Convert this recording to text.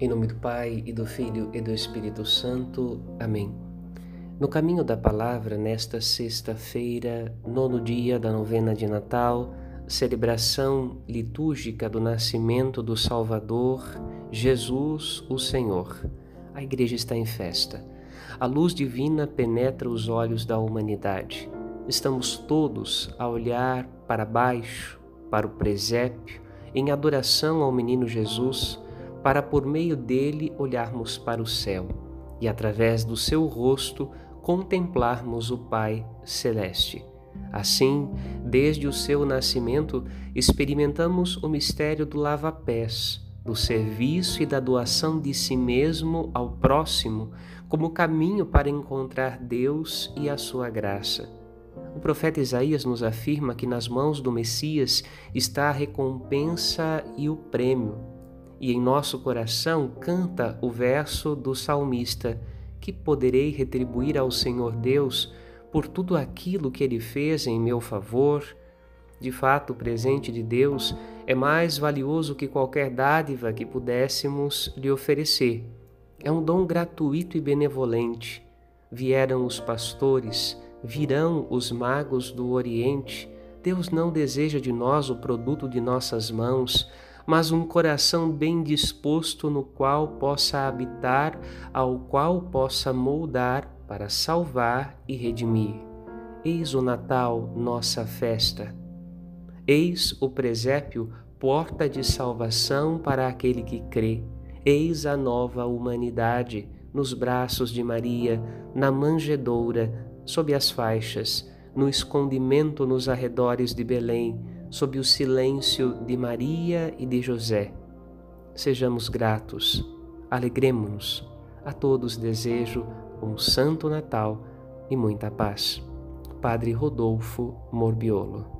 Em nome do Pai e do Filho e do Espírito Santo. Amém. No caminho da palavra, nesta sexta-feira, nono dia da novena de Natal, celebração litúrgica do nascimento do Salvador, Jesus, o Senhor. A igreja está em festa. A luz divina penetra os olhos da humanidade. Estamos todos a olhar para baixo, para o presépio, em adoração ao menino Jesus para por meio dele olharmos para o céu e através do seu rosto contemplarmos o Pai celeste. Assim, desde o seu nascimento, experimentamos o mistério do lava-pés, do serviço e da doação de si mesmo ao próximo como caminho para encontrar Deus e a sua graça. O profeta Isaías nos afirma que nas mãos do Messias está a recompensa e o prêmio e em nosso coração canta o verso do salmista: Que poderei retribuir ao Senhor Deus por tudo aquilo que ele fez em meu favor? De fato, o presente de Deus é mais valioso que qualquer dádiva que pudéssemos lhe oferecer. É um dom gratuito e benevolente. Vieram os pastores, virão os magos do Oriente. Deus não deseja de nós o produto de nossas mãos, mas um coração bem disposto no qual possa habitar, ao qual possa moldar para salvar e redimir. Eis o Natal, nossa festa. Eis o presépio, porta de salvação para aquele que crê. Eis a nova humanidade nos braços de Maria, na manjedoura, sob as faixas, no escondimento nos arredores de Belém sob o silêncio de Maria e de José. Sejamos gratos, alegremos-nos. A todos desejo um Santo Natal e muita paz. Padre Rodolfo Morbiolo